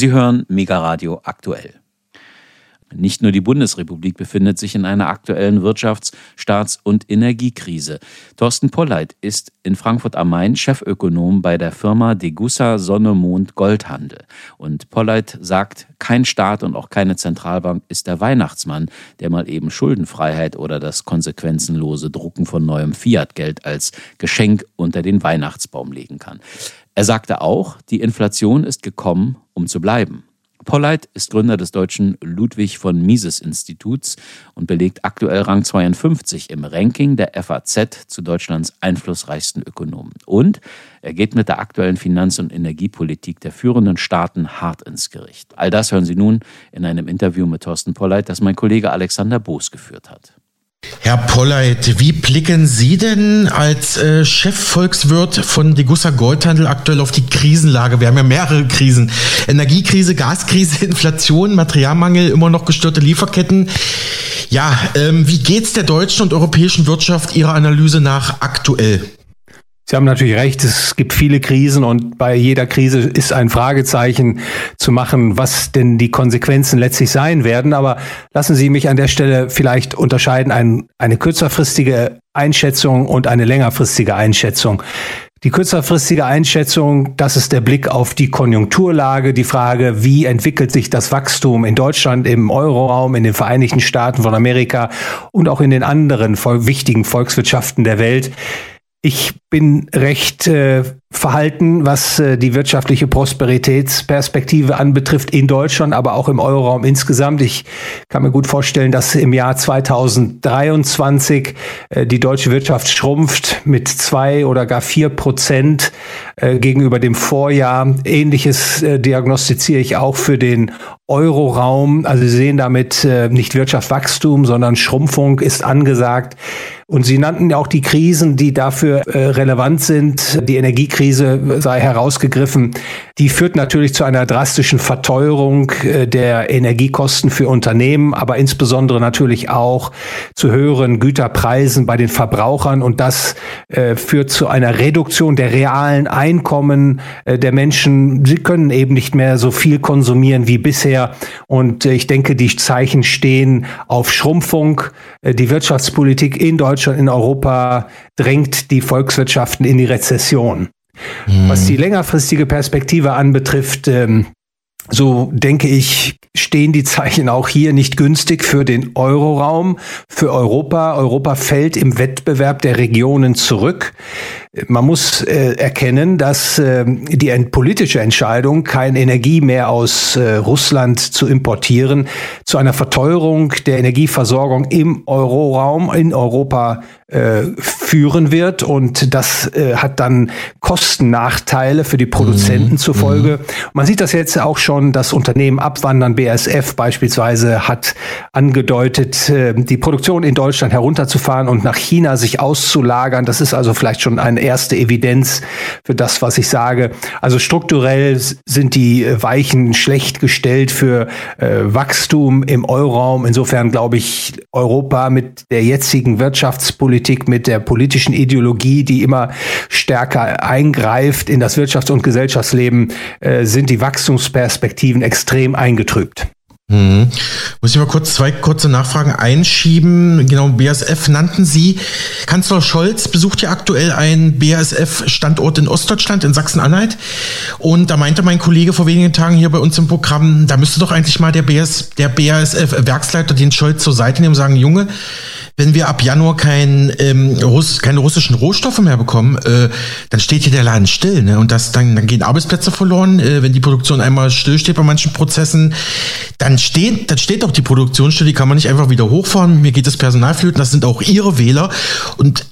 Sie hören Mega Radio aktuell. Nicht nur die Bundesrepublik befindet sich in einer aktuellen Wirtschafts-, Staats- und Energiekrise. Thorsten Polleit ist in Frankfurt am Main Chefökonom bei der Firma Degussa Sonne Mond Goldhandel. Und Polleit sagt, kein Staat und auch keine Zentralbank ist der Weihnachtsmann, der mal eben Schuldenfreiheit oder das konsequenzenlose Drucken von neuem Fiat-Geld als Geschenk unter den Weihnachtsbaum legen kann. Er sagte auch, die Inflation ist gekommen, um zu bleiben. Polleit ist Gründer des deutschen Ludwig von Mises Instituts und belegt aktuell Rang 52 im Ranking der FAZ zu Deutschlands einflussreichsten Ökonomen. Und er geht mit der aktuellen Finanz- und Energiepolitik der führenden Staaten hart ins Gericht. All das hören Sie nun in einem Interview mit Thorsten Polleit, das mein Kollege Alexander Boos geführt hat. Herr Polleit, wie blicken Sie denn als äh, Chefvolkswirt von Degussa Goldhandel aktuell auf die Krisenlage? Wir haben ja mehrere Krisen. Energiekrise, Gaskrise, Inflation, Materialmangel, immer noch gestörte Lieferketten. Ja, ähm, wie geht's der deutschen und europäischen Wirtschaft Ihrer Analyse nach aktuell? Sie haben natürlich recht, es gibt viele Krisen und bei jeder Krise ist ein Fragezeichen zu machen, was denn die Konsequenzen letztlich sein werden. Aber lassen Sie mich an der Stelle vielleicht unterscheiden, ein, eine kürzerfristige Einschätzung und eine längerfristige Einschätzung. Die kürzerfristige Einschätzung, das ist der Blick auf die Konjunkturlage, die Frage, wie entwickelt sich das Wachstum in Deutschland, im Euroraum, in den Vereinigten Staaten von Amerika und auch in den anderen wichtigen Volkswirtschaften der Welt. Ich bin recht äh, verhalten, was äh, die wirtschaftliche Prosperitätsperspektive anbetrifft in Deutschland, aber auch im Euroraum insgesamt. Ich kann mir gut vorstellen, dass im Jahr 2023 äh, die deutsche Wirtschaft schrumpft mit zwei oder gar vier Prozent äh, gegenüber dem Vorjahr. Ähnliches äh, diagnostiziere ich auch für den Euroraum. Also Sie sehen damit äh, nicht Wirtschaftswachstum, sondern Schrumpfung ist angesagt. Und Sie nannten ja auch die Krisen, die dafür äh, relevant sind. Die Energiekrise sei herausgegriffen. Die führt natürlich zu einer drastischen Verteuerung äh, der Energiekosten für Unternehmen, aber insbesondere natürlich auch zu höheren Güterpreisen bei den Verbrauchern. Und das äh, führt zu einer Reduktion der realen Einkommen äh, der Menschen. Sie können eben nicht mehr so viel konsumieren wie bisher. Und äh, ich denke, die Zeichen stehen auf Schrumpfung. Äh, die Wirtschaftspolitik in Deutschland in Europa drängt die Volkswirtschaften in die Rezession. Mhm. Was die längerfristige Perspektive anbetrifft, ähm, so denke ich, stehen die Zeichen auch hier nicht günstig für den Euroraum, für Europa. Europa fällt im Wettbewerb der Regionen zurück. Man muss äh, erkennen, dass äh, die politische Entscheidung, keine Energie mehr aus äh, Russland zu importieren, zu einer Verteuerung der Energieversorgung im Euroraum, in Europa äh, führen wird. Und das äh, hat dann Kostennachteile für die Produzenten mhm. zur Folge. Mhm. Man sieht das jetzt auch schon, das Unternehmen Abwandern, BASF beispielsweise, hat angedeutet, äh, die Produktion in Deutschland herunterzufahren und nach China sich auszulagern. Das ist also vielleicht schon ein erste Evidenz für das, was ich sage. Also strukturell sind die Weichen schlecht gestellt für äh, Wachstum im Euroraum. Insofern glaube ich, Europa mit der jetzigen Wirtschaftspolitik, mit der politischen Ideologie, die immer stärker eingreift in das Wirtschafts- und Gesellschaftsleben, äh, sind die Wachstumsperspektiven extrem eingetrübt. Hm. Muss ich mal kurz zwei kurze Nachfragen einschieben. Genau, BASF nannten Sie. Kanzler Scholz besucht ja aktuell einen BASF-Standort in Ostdeutschland, in Sachsen-Anhalt. Und da meinte mein Kollege vor wenigen Tagen hier bei uns im Programm, da müsste doch eigentlich mal der, BAS, der BASF-Werksleiter den Scholz zur Seite nehmen und sagen, Junge, wenn wir ab Januar kein, ähm, Russ, keine russischen Rohstoffe mehr bekommen, äh, dann steht hier der Laden still. Ne? Und das, dann, dann gehen Arbeitsplätze verloren. Äh, wenn die Produktion einmal stillsteht bei manchen Prozessen, dann steht, dann steht auch die Produktion still, die kann man nicht einfach wieder hochfahren. Mir geht das Personal flöten, das sind auch ihre Wähler. Und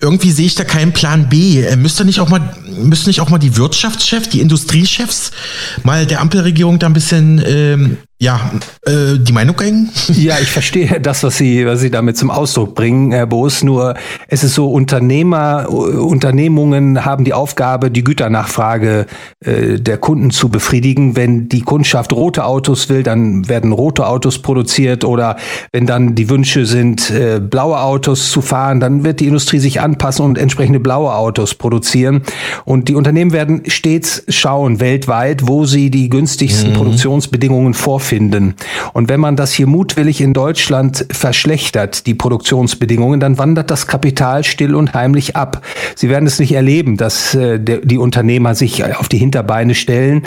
irgendwie sehe ich da keinen Plan B. Äh, müsste nicht auch mal, müsste nicht auch mal die Wirtschaftschefs, die Industriechefs mal der Ampelregierung da ein bisschen ähm, ja, äh, die Meinung gegen? Ja, ich verstehe das, was Sie, was Sie damit zum Ausdruck bringen, Herr Boos. Nur es ist so, Unternehmer, Unternehmungen haben die Aufgabe, die Güternachfrage äh, der Kunden zu befriedigen. Wenn die Kundschaft rote Autos will, dann werden rote Autos produziert oder wenn dann die Wünsche sind, äh, blaue Autos zu fahren, dann wird die Industrie sich anpassen und entsprechende blaue Autos produzieren. Und die Unternehmen werden stets schauen, weltweit, wo sie die günstigsten mhm. Produktionsbedingungen vorfinden finden. Und wenn man das hier mutwillig in Deutschland verschlechtert, die Produktionsbedingungen, dann wandert das Kapital still und heimlich ab. Sie werden es nicht erleben, dass äh, der, die Unternehmer sich auf die Hinterbeine stellen.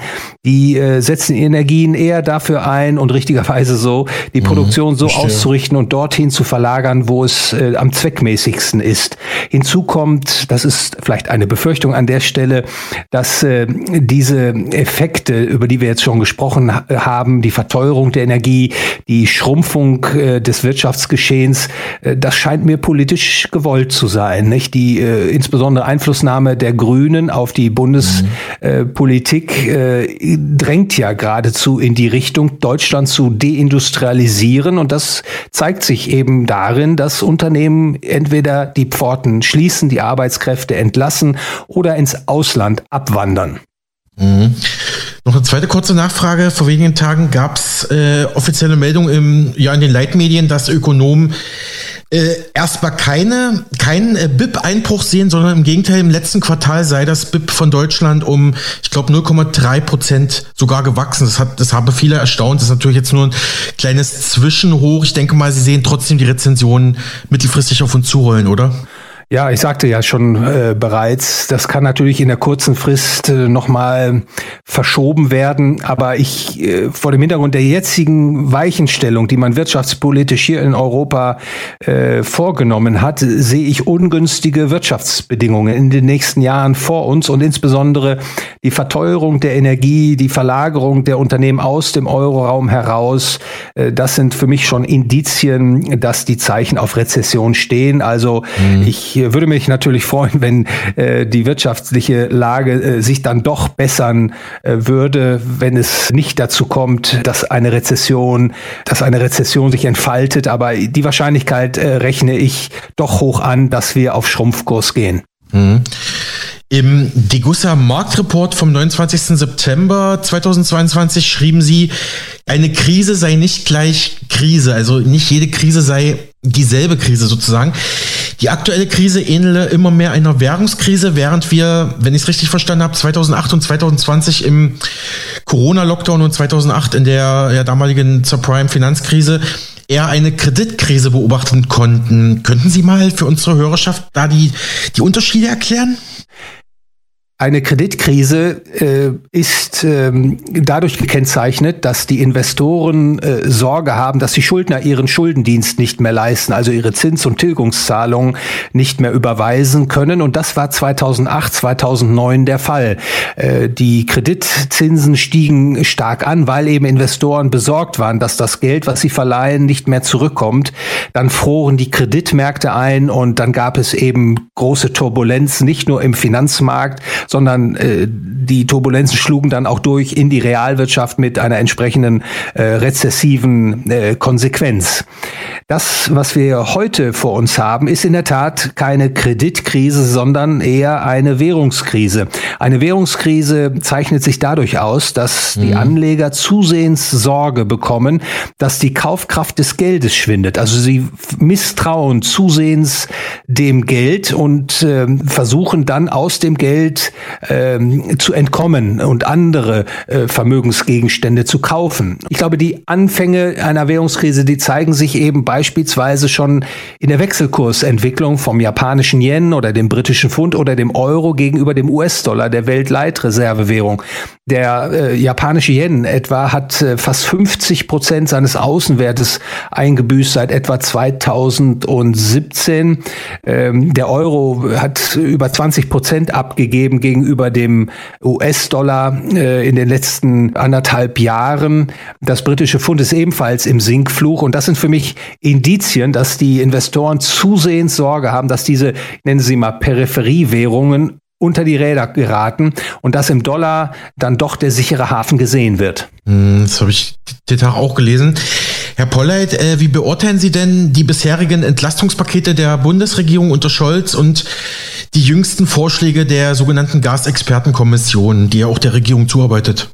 Die äh, setzen Energien eher dafür ein und richtigerweise so, die mhm, Produktion so verstehe. auszurichten und dorthin zu verlagern, wo es äh, am zweckmäßigsten ist. Hinzu kommt, das ist vielleicht eine Befürchtung an der Stelle, dass äh, diese Effekte, über die wir jetzt schon gesprochen haben, die Verteuerung der Energie, die Schrumpfung äh, des Wirtschaftsgeschehens, äh, das scheint mir politisch gewollt zu sein. Nicht? Die äh, insbesondere Einflussnahme der Grünen auf die Bundespolitik mhm. äh, drängt ja geradezu in die Richtung, Deutschland zu deindustrialisieren. Und das zeigt sich eben darin, dass Unternehmen entweder die Pforten schließen, die Arbeitskräfte entlassen oder ins Ausland abwandern. Mhm. Noch eine zweite kurze Nachfrage. Vor wenigen Tagen gab es äh, offizielle Meldung im, ja, in den Leitmedien, dass Ökonomen äh, erstmal keine, keinen äh, BIP-Einbruch sehen, sondern im Gegenteil, im letzten Quartal sei das BIP von Deutschland um, ich glaube, 0,3 Prozent sogar gewachsen. Das, hat, das habe viele erstaunt. Das ist natürlich jetzt nur ein kleines Zwischenhoch. Ich denke mal, Sie sehen trotzdem die Rezensionen mittelfristig auf uns zurollen, oder? Ja, ich sagte ja schon äh, bereits, das kann natürlich in der kurzen Frist äh, nochmal verschoben werden, aber ich äh, vor dem Hintergrund der jetzigen Weichenstellung, die man wirtschaftspolitisch hier in Europa äh, vorgenommen hat, sehe ich ungünstige Wirtschaftsbedingungen in den nächsten Jahren vor uns und insbesondere die Verteuerung der Energie, die Verlagerung der Unternehmen aus dem Euroraum heraus, äh, das sind für mich schon Indizien, dass die Zeichen auf Rezession stehen. Also mhm. ich würde mich natürlich freuen, wenn äh, die wirtschaftliche Lage äh, sich dann doch bessern äh, würde, wenn es nicht dazu kommt, dass eine Rezession, dass eine Rezession sich entfaltet. Aber die Wahrscheinlichkeit äh, rechne ich doch hoch an, dass wir auf Schrumpfkurs gehen. Mhm. Im Degussa Marktreport vom 29. September 2022 schrieben sie, eine Krise sei nicht gleich Krise, also nicht jede Krise sei dieselbe Krise sozusagen. Die aktuelle Krise ähnele immer mehr einer Währungskrise, während wir, wenn ich es richtig verstanden habe, 2008 und 2020 im Corona-Lockdown und 2008 in der ja, damaligen Subprime-Finanzkrise eher eine Kreditkrise beobachten konnten. Könnten Sie mal für unsere Hörerschaft da die, die Unterschiede erklären? Eine Kreditkrise äh, ist ähm, dadurch gekennzeichnet, dass die Investoren äh, Sorge haben, dass die Schuldner ihren Schuldendienst nicht mehr leisten, also ihre Zins- und Tilgungszahlungen nicht mehr überweisen können. Und das war 2008, 2009 der Fall. Äh, die Kreditzinsen stiegen stark an, weil eben Investoren besorgt waren, dass das Geld, was sie verleihen, nicht mehr zurückkommt. Dann froren die Kreditmärkte ein und dann gab es eben große Turbulenzen, nicht nur im Finanzmarkt, sondern äh, die Turbulenzen schlugen dann auch durch in die Realwirtschaft mit einer entsprechenden äh, rezessiven äh, Konsequenz. Das, was wir heute vor uns haben, ist in der Tat keine Kreditkrise, sondern eher eine Währungskrise. Eine Währungskrise zeichnet sich dadurch aus, dass mhm. die Anleger zusehends Sorge bekommen, dass die Kaufkraft des Geldes schwindet. Also sie misstrauen zusehends dem Geld und äh, versuchen dann aus dem Geld ähm, zu entkommen und andere äh, Vermögensgegenstände zu kaufen. Ich glaube, die Anfänge einer Währungskrise, die zeigen sich eben beispielsweise schon in der Wechselkursentwicklung vom japanischen Yen oder dem britischen Pfund oder dem Euro gegenüber dem US-Dollar, der Weltleitreservewährung. Der äh, japanische Yen etwa hat äh, fast 50 Prozent seines Außenwertes eingebüßt seit etwa 2017. Ähm, der Euro hat über 20 Prozent abgegeben gegenüber dem US-Dollar äh, in den letzten anderthalb Jahren. Das britische Pfund ist ebenfalls im Sinkfluch und das sind für mich Indizien, dass die Investoren zusehends Sorge haben, dass diese, nennen Sie mal Peripheriewährungen unter die Räder geraten und dass im Dollar dann doch der sichere Hafen gesehen wird. Hm, das habe ich den Tag auch gelesen. Herr Polleit, äh, wie beurteilen Sie denn die bisherigen Entlastungspakete der Bundesregierung unter Scholz und die jüngsten Vorschläge der sogenannten Gasexpertenkommission, die ja auch der Regierung zuarbeitet?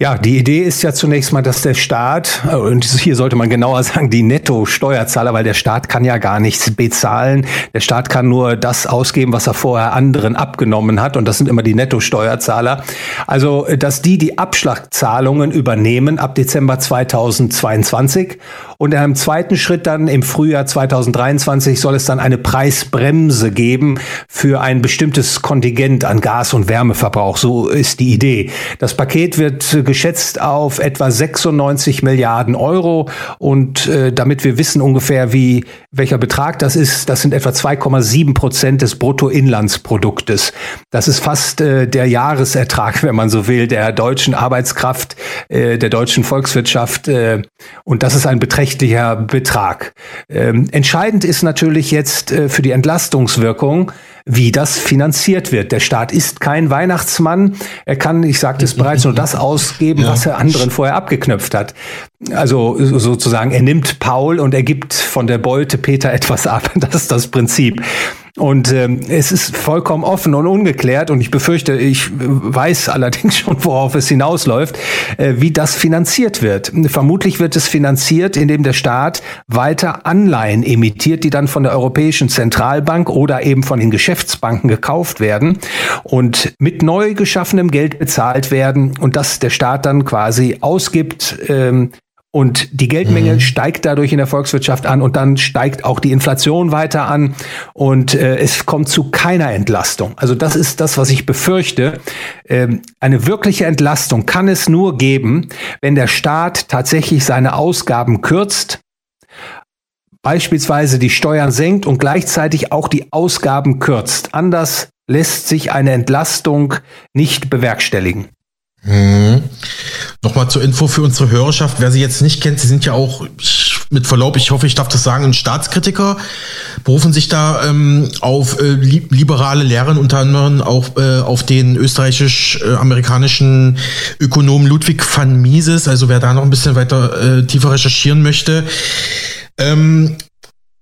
Ja, die Idee ist ja zunächst mal, dass der Staat, äh, und hier sollte man genauer sagen, die Netto-Steuerzahler, weil der Staat kann ja gar nichts bezahlen. Der Staat kann nur das ausgeben, was er vorher anderen abgenommen hat. Und das sind immer die Netto-Steuerzahler. Also, dass die die Abschlagzahlungen übernehmen ab Dezember 2022. Und im zweiten Schritt dann im Frühjahr 2023 soll es dann eine Preisbremse geben für ein bestimmtes Kontingent an Gas- und Wärmeverbrauch. So ist die Idee. Das Paket wird geschätzt auf etwa 96 Milliarden Euro. Und äh, damit wir wissen ungefähr, wie welcher Betrag das ist, das sind etwa 2,7 Prozent des Bruttoinlandsproduktes. Das ist fast äh, der Jahresertrag, wenn man so will, der deutschen Arbeitskraft, äh, der deutschen Volkswirtschaft. Äh, und das ist ein beträchtlicher Betrag. Ähm, entscheidend ist natürlich jetzt äh, für die Entlastungswirkung, wie das finanziert wird. Der Staat ist kein Weihnachtsmann. Er kann, ich sagte es bereits, nur das ausgeben, ja. was er anderen vorher abgeknöpft hat. Also sozusagen, er nimmt Paul und er gibt von der Beute Peter etwas ab. Das ist das Prinzip. Und ähm, es ist vollkommen offen und ungeklärt und ich befürchte, ich weiß allerdings schon, worauf es hinausläuft, äh, wie das finanziert wird. Vermutlich wird es finanziert, indem der Staat weiter Anleihen emittiert, die dann von der Europäischen Zentralbank oder eben von den Geschäftsbanken gekauft werden und mit neu geschaffenem Geld bezahlt werden und das der Staat dann quasi ausgibt ähm, und die Geldmenge mhm. steigt dadurch in der Volkswirtschaft an und dann steigt auch die Inflation weiter an und äh, es kommt zu keiner Entlastung. Also das ist das, was ich befürchte. Ähm, eine wirkliche Entlastung kann es nur geben, wenn der Staat tatsächlich seine Ausgaben kürzt, beispielsweise die Steuern senkt und gleichzeitig auch die Ausgaben kürzt. Anders lässt sich eine Entlastung nicht bewerkstelligen. Mhm. Nochmal zur Info für unsere Hörerschaft. Wer sie jetzt nicht kennt, sie sind ja auch, mit Verlaub, ich hoffe, ich darf das sagen, ein Staatskritiker, berufen sich da ähm, auf äh, liberale Lehren, unter anderem auch äh, auf den österreichisch-amerikanischen Ökonomen Ludwig van Mises. Also wer da noch ein bisschen weiter äh, tiefer recherchieren möchte. Ähm,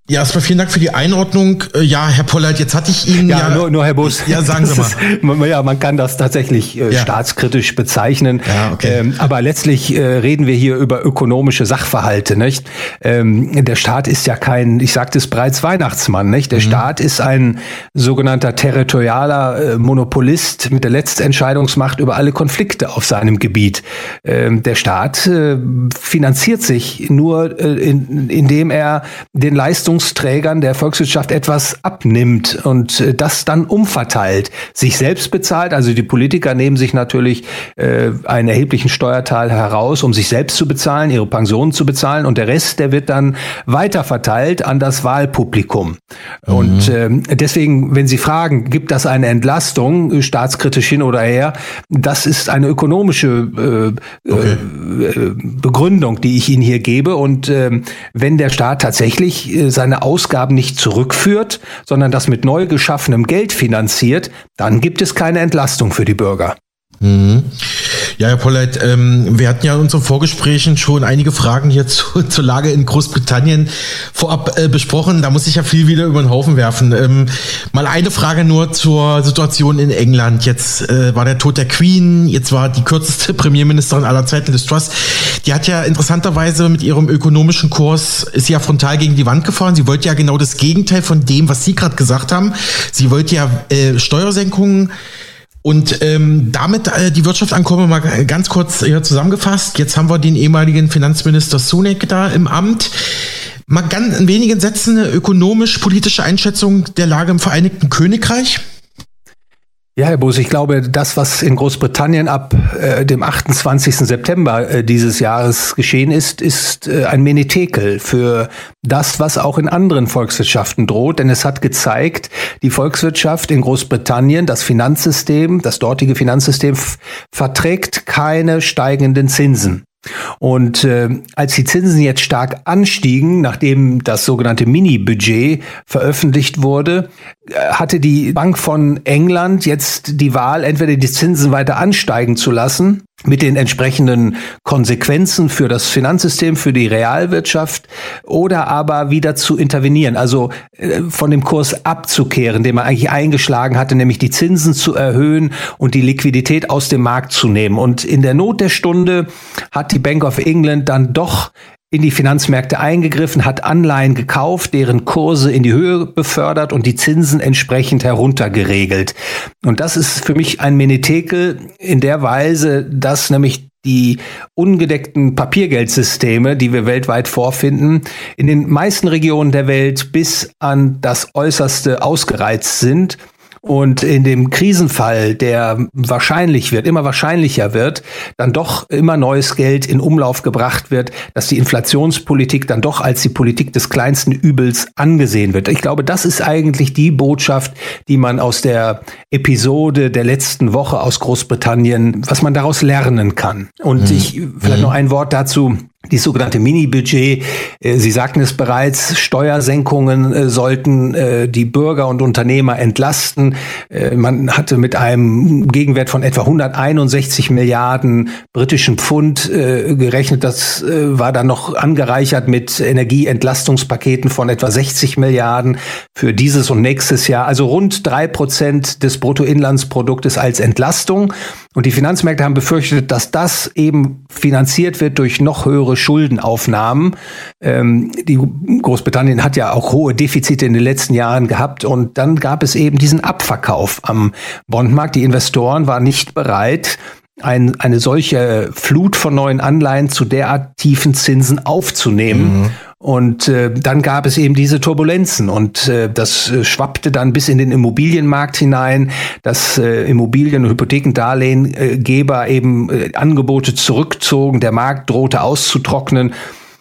ja, erstmal vielen Dank für die Einordnung. Äh, ja, Herr Pollert, jetzt hatte ich Ihnen ja, ja nur, nur Herr Bus. Ja, sagen Sie mal. Ist, ja, man kann das tatsächlich äh, ja. staatskritisch bezeichnen. Ja, okay. Ähm, aber letztlich äh, reden wir hier über ökonomische Sachverhalte, nicht? Ähm, der Staat ist ja kein, ich sagte es bereits, Weihnachtsmann, nicht? Der mhm. Staat ist ein sogenannter territorialer äh, Monopolist mit der Letztentscheidungsmacht über alle Konflikte auf seinem Gebiet. Ähm, der Staat äh, finanziert sich nur, äh, in, indem er den Leistungs Leistungsträgern der Volkswirtschaft etwas abnimmt und äh, das dann umverteilt, sich selbst bezahlt. Also die Politiker nehmen sich natürlich äh, einen erheblichen Steuerteil heraus, um sich selbst zu bezahlen, ihre Pensionen zu bezahlen und der Rest, der wird dann weiterverteilt an das Wahlpublikum. Mhm. Und äh, deswegen, wenn Sie fragen, gibt das eine Entlastung, staatskritisch hin oder her, das ist eine ökonomische äh, okay. äh, Begründung, die ich Ihnen hier gebe. Und äh, wenn der Staat tatsächlich äh, seine Ausgaben nicht zurückführt, sondern das mit neu geschaffenem Geld finanziert, dann gibt es keine Entlastung für die Bürger. Mhm. Ja, Herr Polleit, ähm, wir hatten ja in unseren Vorgesprächen schon einige Fragen hier zu, zur Lage in Großbritannien vorab äh, besprochen. Da muss ich ja viel wieder über den Haufen werfen. Ähm, mal eine Frage nur zur Situation in England. Jetzt äh, war der Tod der Queen, jetzt war die kürzeste Premierministerin aller Zeiten des Truss. Die hat ja interessanterweise mit ihrem ökonomischen Kurs, ist ja frontal gegen die Wand gefahren. Sie wollte ja genau das Gegenteil von dem, was Sie gerade gesagt haben. Sie wollte ja äh, Steuersenkungen und ähm, damit äh, die Wirtschaft ankommen, mal ganz kurz hier zusammengefasst. Jetzt haben wir den ehemaligen Finanzminister Sunek da im Amt. Mal ganz in wenigen Sätzen eine ökonomisch-politische Einschätzung der Lage im Vereinigten Königreich. Ja, Herr Bus, ich glaube, das, was in Großbritannien ab äh, dem 28. September äh, dieses Jahres geschehen ist, ist äh, ein Menetekel für das, was auch in anderen Volkswirtschaften droht. Denn es hat gezeigt, die Volkswirtschaft in Großbritannien, das Finanzsystem, das dortige Finanzsystem verträgt keine steigenden Zinsen Und äh, als die Zinsen jetzt stark anstiegen, nachdem das sogenannte Mini-Budget veröffentlicht wurde, äh, hatte die Bank von England jetzt die Wahl, entweder die Zinsen weiter ansteigen zu lassen mit den entsprechenden Konsequenzen für das Finanzsystem, für die Realwirtschaft oder aber wieder zu intervenieren, also äh, von dem Kurs abzukehren, den man eigentlich eingeschlagen hatte, nämlich die Zinsen zu erhöhen und die Liquidität aus dem Markt zu nehmen. Und in der Not der Stunde hat die Bank of England dann doch in die Finanzmärkte eingegriffen, hat Anleihen gekauft, deren Kurse in die Höhe befördert und die Zinsen entsprechend heruntergeregelt. Und das ist für mich ein Menetekel in der Weise, dass nämlich die ungedeckten Papiergeldsysteme, die wir weltweit vorfinden, in den meisten Regionen der Welt bis an das Äußerste ausgereizt sind und in dem Krisenfall, der wahrscheinlich wird, immer wahrscheinlicher wird, dann doch immer neues Geld in Umlauf gebracht wird, dass die Inflationspolitik dann doch als die Politik des kleinsten Übels angesehen wird. Ich glaube, das ist eigentlich die Botschaft, die man aus der Episode der letzten Woche aus Großbritannien, was man daraus lernen kann. Und mhm. ich vielleicht noch ein Wort dazu die sogenannte Mini-Budget. Äh, Sie sagten es bereits, Steuersenkungen äh, sollten äh, die Bürger und Unternehmer entlasten. Man hatte mit einem Gegenwert von etwa 161 Milliarden britischen Pfund gerechnet. Das war dann noch angereichert mit Energieentlastungspaketen von etwa 60 Milliarden für dieses und nächstes Jahr. Also rund drei Prozent des Bruttoinlandsproduktes als Entlastung. Und die Finanzmärkte haben befürchtet, dass das eben finanziert wird durch noch höhere Schuldenaufnahmen. Ähm, die Großbritannien hat ja auch hohe Defizite in den letzten Jahren gehabt und dann gab es eben diesen Abverkauf am Bondmarkt. Die Investoren waren nicht bereit, ein, eine solche Flut von neuen Anleihen zu derart tiefen Zinsen aufzunehmen. Mhm. Und äh, dann gab es eben diese Turbulenzen und äh, das äh, schwappte dann bis in den Immobilienmarkt hinein, dass äh, Immobilien- und Hypothekendarlehengeber eben äh, Angebote zurückzogen, der Markt drohte auszutrocknen.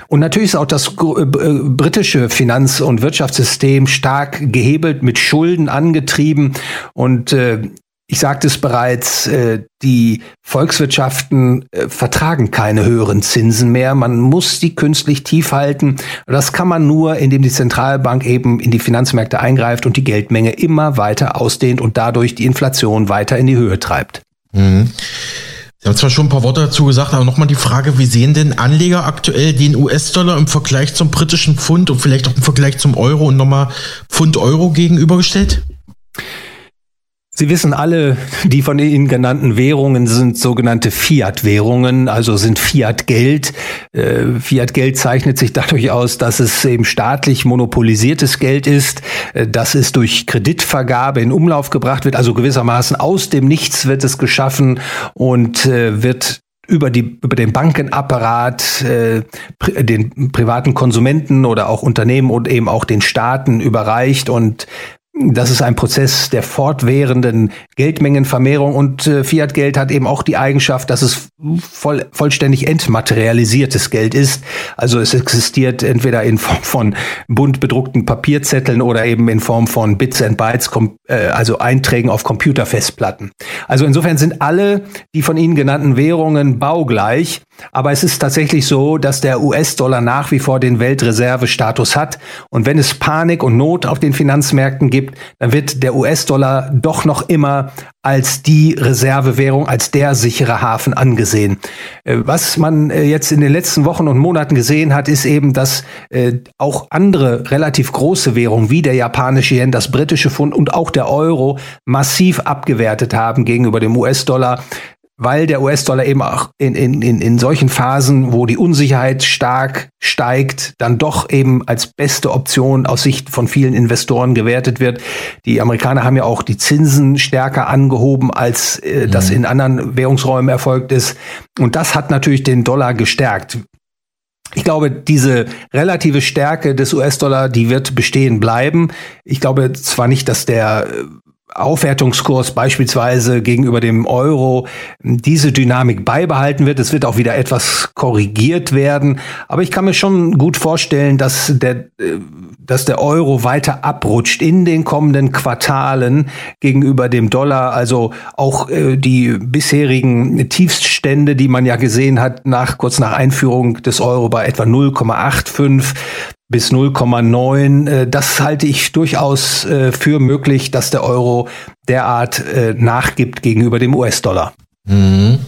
Und natürlich ist auch das äh, britische Finanz- und Wirtschaftssystem stark gehebelt, mit Schulden angetrieben. Und äh, ich sagte es bereits, äh, die Volkswirtschaften äh, vertragen keine höheren Zinsen mehr. Man muss die künstlich tief halten. Das kann man nur, indem die Zentralbank eben in die Finanzmärkte eingreift und die Geldmenge immer weiter ausdehnt und dadurch die Inflation weiter in die Höhe treibt. Mhm. Sie haben zwar schon ein paar Worte dazu gesagt, aber nochmal die Frage, wie sehen denn Anleger aktuell den US-Dollar im Vergleich zum britischen Pfund und vielleicht auch im Vergleich zum Euro und nochmal Pfund-Euro gegenübergestellt? Sie wissen alle, die von Ihnen genannten Währungen sind sogenannte Fiat-Währungen, also sind Fiat-Geld. Äh, Fiat-Geld zeichnet sich dadurch aus, dass es eben staatlich monopolisiertes Geld ist, äh, dass es durch Kreditvergabe in Umlauf gebracht wird, also gewissermaßen aus dem Nichts wird es geschaffen und äh, wird über die über den Bankenapparat, äh, den privaten Konsumenten oder auch Unternehmen und eben auch den Staaten überreicht und das ist ein Prozess der fortwährenden Geldmengenvermehrung und äh, Fiat-Geld hat eben auch die Eigenschaft, dass es voll, vollständig entmaterialisiertes Geld ist. Also es existiert entweder in Form von bunt bedruckten Papierzetteln oder eben in Form von Bits and Bytes, äh, also Einträgen auf Computerfestplatten. Also insofern sind alle die von Ihnen genannten Währungen baugleich. Aber es ist tatsächlich so, dass der US-Dollar nach wie vor den Weltreservestatus hat. Und wenn es Panik und Not auf den Finanzmärkten gibt, dann wird der US-Dollar doch noch immer als die Reservewährung, als der sichere Hafen angesehen. Äh, was man äh, jetzt in den letzten Wochen und Monaten gesehen hat, ist eben, dass äh, auch andere relativ große Währungen wie der japanische Yen, das britische Pfund und auch der Euro massiv abgewertet haben gegenüber dem US-Dollar weil der US-Dollar eben auch in, in, in, in solchen Phasen, wo die Unsicherheit stark steigt, dann doch eben als beste Option aus Sicht von vielen Investoren gewertet wird. Die Amerikaner haben ja auch die Zinsen stärker angehoben, als äh, mhm. das in anderen Währungsräumen erfolgt ist. Und das hat natürlich den Dollar gestärkt. Ich glaube, diese relative Stärke des US-Dollar, die wird bestehen bleiben. Ich glaube zwar nicht, dass der äh, Aufwertungskurs beispielsweise gegenüber dem Euro diese Dynamik beibehalten wird. Es wird auch wieder etwas korrigiert werden. Aber ich kann mir schon gut vorstellen, dass der, äh, dass der Euro weiter abrutscht in den kommenden Quartalen gegenüber dem Dollar. Also auch äh, die bisherigen Tiefststände, die man ja gesehen hat, nach kurz nach Einführung des Euro bei etwa 0,85 bis 0,9. Äh, das halte ich durchaus äh, für möglich, dass der Euro derart äh, nachgibt gegenüber dem US-Dollar. Mhm.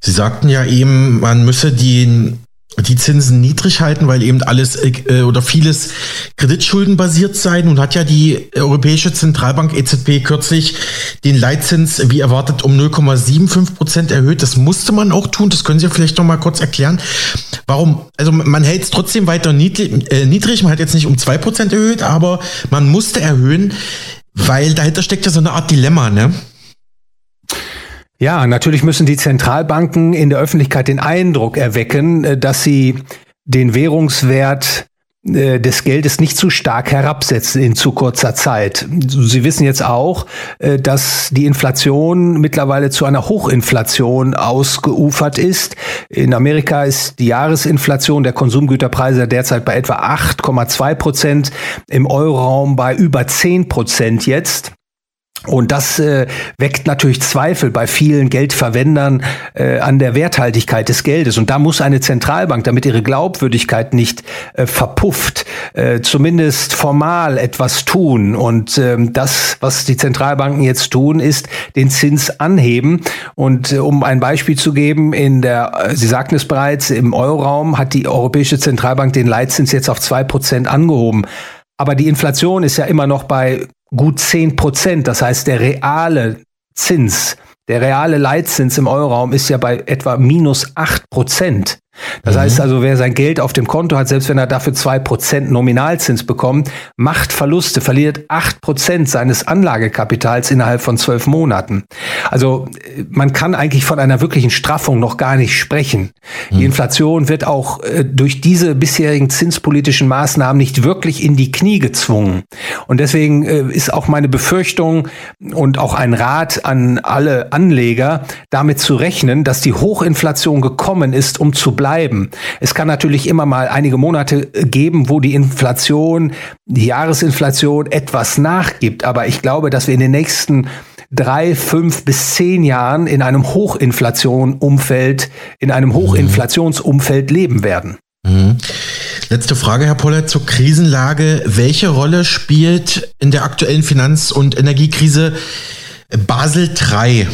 Sie sagten ja eben, man müsse den die Zinsen niedrig halten, weil eben alles äh, oder vieles kreditschuldenbasiert sei. Nun hat ja die Europäische Zentralbank EZB kürzlich den Leitzins wie erwartet um 0,75 Prozent erhöht. Das musste man auch tun. Das können Sie vielleicht noch mal kurz erklären. Warum? Also man hält es trotzdem weiter niedrig, äh, niedrig. Man hat jetzt nicht um zwei Prozent erhöht, aber man musste erhöhen, weil dahinter steckt ja so eine Art Dilemma, ne? Ja, natürlich müssen die Zentralbanken in der Öffentlichkeit den Eindruck erwecken, äh, dass sie den Währungswert äh, des Geldes nicht zu stark herabsetzen in zu kurzer Zeit. Sie wissen jetzt auch, äh, dass die Inflation mittlerweile zu einer Hochinflation ausgeufert ist. In Amerika ist die Jahresinflation der Konsumgüterpreise derzeit bei etwa 8,2 Prozent, im Euroraum bei über 10 Prozent jetzt. Und das äh, weckt natürlich Zweifel bei vielen Geldverwendern äh, an der Werthaltigkeit des Geldes. Und da muss eine Zentralbank, damit ihre Glaubwürdigkeit nicht äh, verpufft, äh, zumindest formal etwas tun. Und ähm, das, was die Zentralbanken jetzt tun, ist den Zins anheben. Und äh, um ein Beispiel zu geben, in der, äh, Sie sagten es bereits, im Euroraum hat die Europäische Zentralbank den Leitzins jetzt auf zwei Prozent angehoben. Aber die Inflation ist ja immer noch bei gut 10 Prozent. Das heißt, der reale Zins, der reale Leitzins im Euroraum ist ja bei etwa minus 8 Prozent. Das mhm. heißt also, wer sein Geld auf dem Konto hat, selbst wenn er dafür zwei Prozent Nominalzins bekommt, macht Verluste, verliert acht Prozent seines Anlagekapitals innerhalb von zwölf Monaten. Also man kann eigentlich von einer wirklichen Straffung noch gar nicht sprechen. Mhm. Die Inflation wird auch äh, durch diese bisherigen zinspolitischen Maßnahmen nicht wirklich in die Knie gezwungen. Und deswegen äh, ist auch meine Befürchtung und auch ein Rat an alle Anleger, damit zu rechnen, dass die Hochinflation gekommen ist, um zu bleiben. Es kann natürlich immer mal einige Monate geben, wo die Inflation, die Jahresinflation etwas nachgibt. Aber ich glaube, dass wir in den nächsten drei, fünf bis zehn Jahren in einem Hochinflation-Umfeld, in einem Hochinflationsumfeld leben werden. Mhm. Letzte Frage, Herr Pollert, zur Krisenlage. Welche Rolle spielt in der aktuellen Finanz- und Energiekrise Basel III?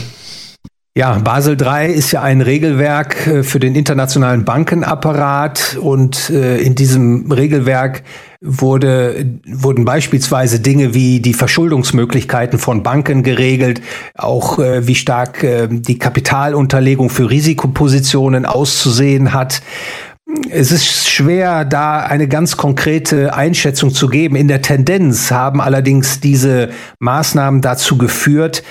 Ja, Basel III ist ja ein Regelwerk äh, für den internationalen Bankenapparat und äh, in diesem Regelwerk wurde, wurden beispielsweise Dinge wie die Verschuldungsmöglichkeiten von Banken geregelt, auch äh, wie stark die Kapitalunterlegung für Risikopositionen auszusehen hat. Es ist schwer, da eine ganz konkrete Einschätzung zu geben. In der Tendenz haben allerdings diese Maßnahmen dazu geführt,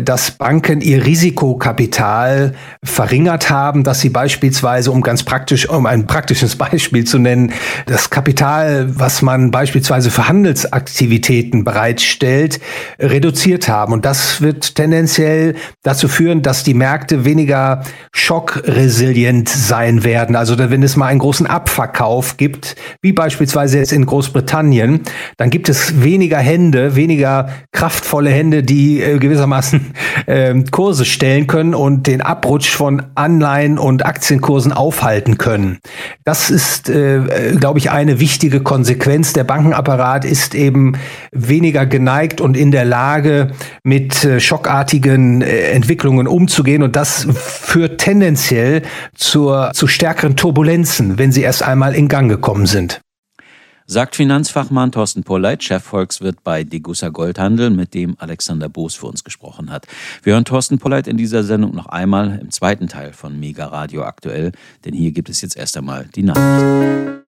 dass Banken ihr Risikokapital verringert haben, dass sie beispielsweise, um ganz praktisch, um ein praktisches Beispiel zu nennen, das Kapital, was man beispielsweise für Handelsaktivitäten bereitstellt, reduziert haben. Und das wird tendenziell dazu führen, dass die Märkte weniger schockresilient sein werden. Also wenn es mal einen großen Abverkauf gibt, wie beispielsweise jetzt in Großbritannien, dann gibt es weniger Hände, weniger kraftvolle Hände, die äh, gewissermaßen äh, Kurse stellen können und den Abrutsch von Anleihen und Aktienkursen aufhalten können. Das ist, äh, glaube ich, eine wichtige Konsequenz. Der Bankenapparat ist eben weniger geneigt und in der Lage, mit äh, schockartigen äh, Entwicklungen umzugehen. Und das führt tendenziell zur, zu stärkeren Turbulenzen wenn sie erst einmal in Gang gekommen sind. Sagt Finanzfachmann Thorsten Polleit, Chefvolkswirt bei Degussa Goldhandel, mit dem Alexander Boos für uns gesprochen hat. Wir hören Thorsten Polleit in dieser Sendung noch einmal im zweiten Teil von Mega Radio aktuell, denn hier gibt es jetzt erst einmal die Nachrichten.